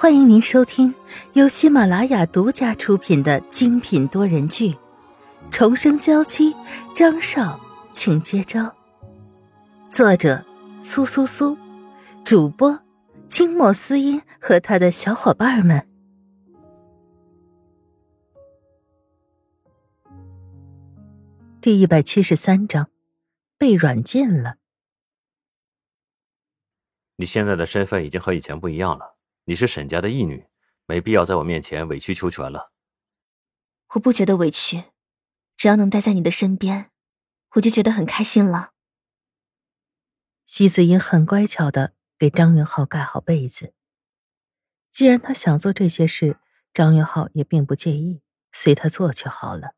欢迎您收听由喜马拉雅独家出品的精品多人剧《重生娇妻》，张少，请接招。作者：苏苏苏，主播：清末思音和他的小伙伴们。第一百七十三章，被软禁了。你现在的身份已经和以前不一样了。你是沈家的义女，没必要在我面前委曲求全了。我不觉得委屈，只要能待在你的身边，我就觉得很开心了。席子英很乖巧的给张云浩盖好被子。既然他想做这些事，张云浩也并不介意，随他做就好了。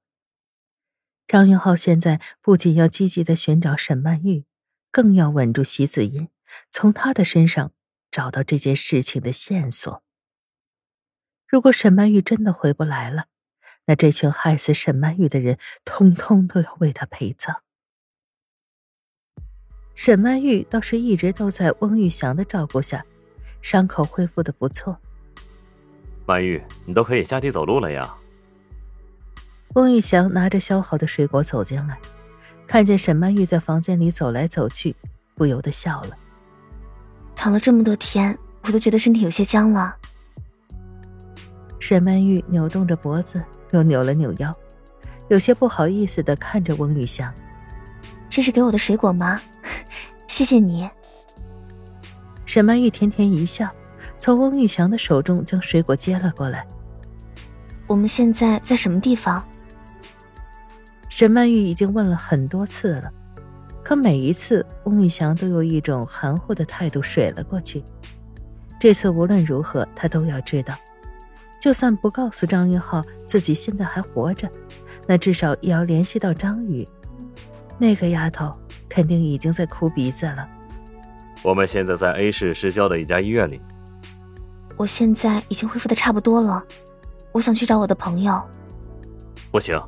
张云浩现在不仅要积极的寻找沈曼玉，更要稳住席子英，从他的身上。找到这件事情的线索。如果沈曼玉真的回不来了，那这群害死沈曼玉的人，通通都要为他陪葬。沈曼玉倒是一直都在翁玉祥的照顾下，伤口恢复的不错。曼玉，你都可以下地走路了呀。翁玉祥拿着削好的水果走进来，看见沈曼玉在房间里走来走去，不由得笑了。躺了这么多天，我都觉得身体有些僵了。沈曼玉扭动着脖子，又扭了扭腰，有些不好意思的看着翁玉祥：“这是给我的水果吗？谢谢你。”沈曼玉甜甜一笑，从翁玉祥的手中将水果接了过来。我们现在在什么地方？沈曼玉已经问了很多次了。可每一次，翁玉祥都用一种含糊的态度水了过去。这次无论如何，他都要知道，就算不告诉张云浩自己现在还活着，那至少也要联系到张宇。那个丫头肯定已经在哭鼻子了。我们现在在 A 市市郊的一家医院里。我现在已经恢复的差不多了，我想去找我的朋友。不行。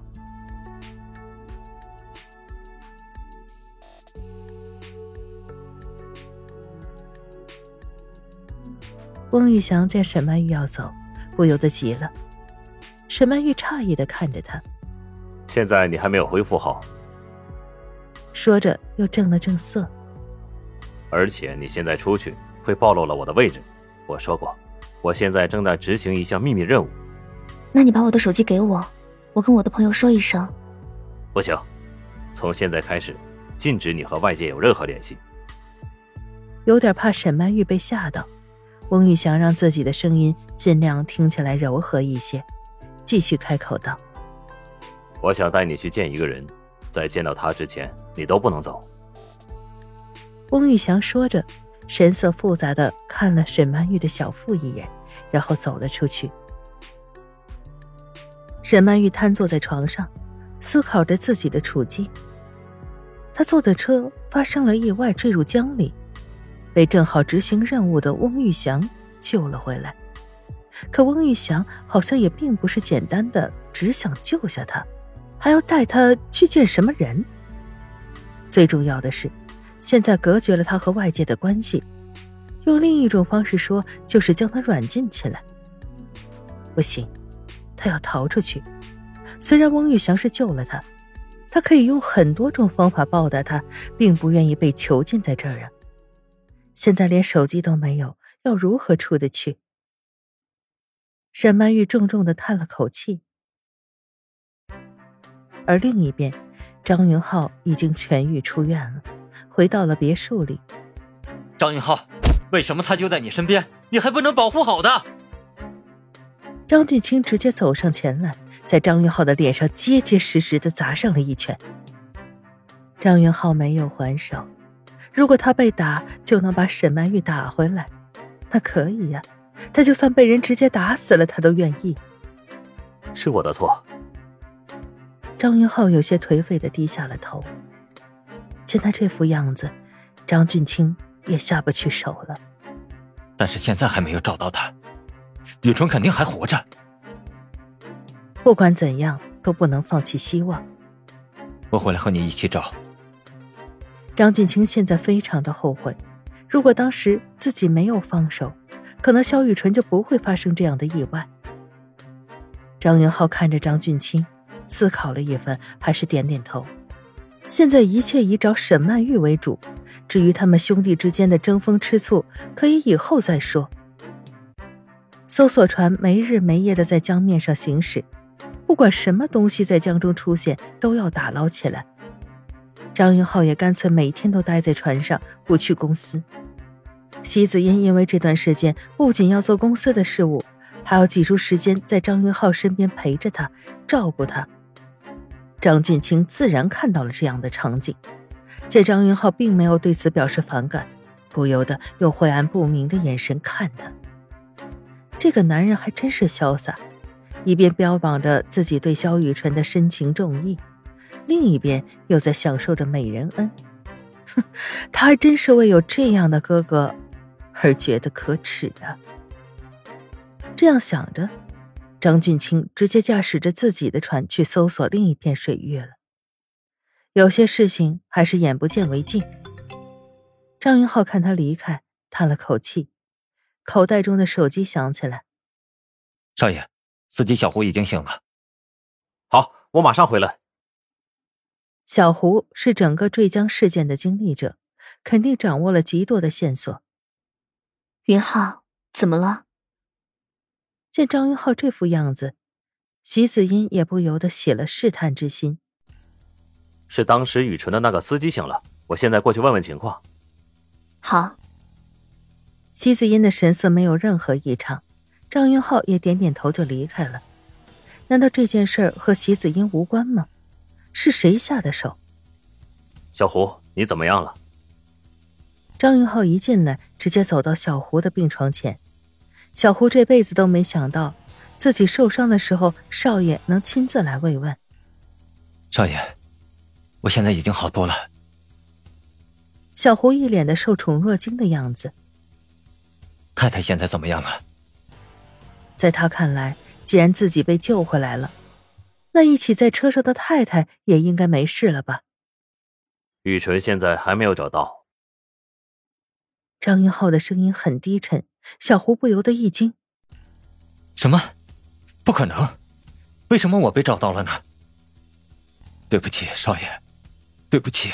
翁玉祥见沈曼玉要走，不由得急了。沈曼玉诧异的看着他：“现在你还没有恢复好。”说着又正了正色。而且你现在出去会暴露了我的位置。我说过，我现在正在执行一项秘密任务。那你把我的手机给我，我跟我的朋友说一声。不行，从现在开始，禁止你和外界有任何联系。有点怕沈曼玉被吓到。翁玉祥让自己的声音尽量听起来柔和一些，继续开口道：“我想带你去见一个人，在见到他之前，你都不能走。”翁玉祥说着，神色复杂的看了沈曼玉的小腹一眼，然后走了出去。沈曼玉瘫坐在床上，思考着自己的处境。他坐的车发生了意外，坠入江里。被正好执行任务的翁玉祥救了回来，可翁玉祥好像也并不是简单的只想救下他，还要带他去见什么人。最重要的是，现在隔绝了他和外界的关系，用另一种方式说，就是将他软禁起来。不行，他要逃出去。虽然翁玉祥是救了他，他可以用很多种方法报答他，并不愿意被囚禁在这儿啊。现在连手机都没有，要如何出得去？沈曼玉重重的叹了口气。而另一边，张云浩已经痊愈出院了，回到了别墅里。张云浩，为什么他就在你身边，你还不能保护好他？张俊清直接走上前来，在张云浩的脸上结结实实的砸上了一拳。张云浩没有还手。如果他被打就能把沈曼玉打回来，那可以呀。他就算被人直接打死了，他都愿意。是我的错。张云浩有些颓废的低下了头。见他这副样子，张俊清也下不去手了。但是现在还没有找到他，雨春肯定还活着。不管怎样，都不能放弃希望。我回来和你一起找。张俊清现在非常的后悔，如果当时自己没有放手，可能萧雨纯就不会发生这样的意外。张云浩看着张俊清，思考了一番，还是点点头。现在一切以找沈曼玉为主，至于他们兄弟之间的争风吃醋，可以以后再说。搜索船没日没夜的在江面上行驶，不管什么东西在江中出现，都要打捞起来。张云浩也干脆每天都待在船上，不去公司。席子英因为这段时间不仅要做公司的事务，还要挤出时间在张云浩身边陪着他，照顾他。张俊清自然看到了这样的场景，见张云浩并没有对此表示反感，不由得用晦暗不明的眼神看他。这个男人还真是潇洒，一边标榜着自己对萧雨纯的深情重义，另一边又在享受着美人恩。哼，他还真是为有这样的哥哥而觉得可耻啊！这样想着。张俊清直接驾驶着自己的船去搜索另一片水域了。有些事情还是眼不见为净。张云浩看他离开，叹了口气，口袋中的手机响起来。少爷，司机小胡已经醒了。好，我马上回来。小胡是整个坠江事件的经历者，肯定掌握了极多的线索。云浩，怎么了？见张云浩这副样子，席子音也不由得起了试探之心。是当时雨纯的那个司机醒了，我现在过去问问情况。好。席子音的神色没有任何异常，张云浩也点点头就离开了。难道这件事和席子音无关吗？是谁下的手？小胡，你怎么样了？张云浩一进来，直接走到小胡的病床前。小胡这辈子都没想到，自己受伤的时候，少爷能亲自来慰问。少爷，我现在已经好多了。小胡一脸的受宠若惊的样子。太太现在怎么样了？在他看来，既然自己被救回来了，那一起在车上的太太也应该没事了吧？玉纯现在还没有找到。张云浩的声音很低沉。小胡不由得一惊：“什么？不可能！为什么我被找到了呢？对不起，少爷，对不起。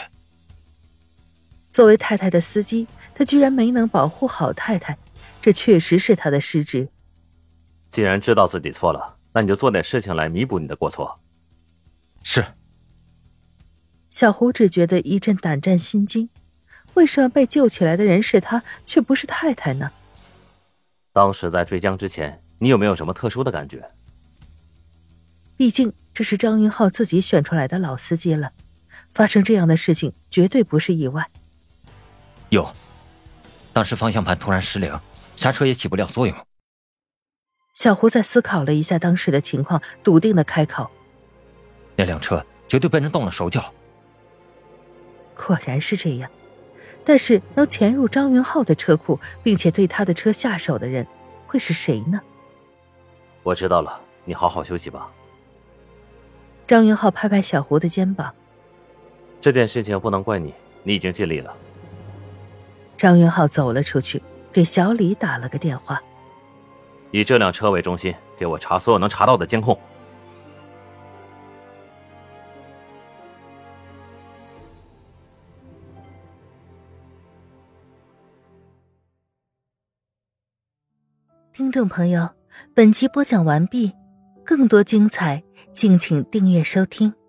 作为太太的司机，他居然没能保护好太太，这确实是他的失职。既然知道自己错了，那你就做点事情来弥补你的过错。”是。小胡只觉得一阵胆战心惊，为什么被救起来的人是他，却不是太太呢？当时在坠江之前，你有没有什么特殊的感觉？毕竟这是张云浩自己选出来的老司机了，发生这样的事情绝对不是意外。有，当时方向盘突然失灵，刹车也起不了作用。小胡在思考了一下当时的情况，笃定的开口：“那辆车绝对被人动了手脚。”果然是这样。但是能潜入张云浩的车库，并且对他的车下手的人，会是谁呢？我知道了，你好好休息吧。张云浩拍拍小胡的肩膀，这件事情不能怪你，你已经尽力了。张云浩走了出去，给小李打了个电话，以这辆车为中心，给我查所有能查到的监控。听众朋友，本集播讲完毕，更多精彩，敬请订阅收听。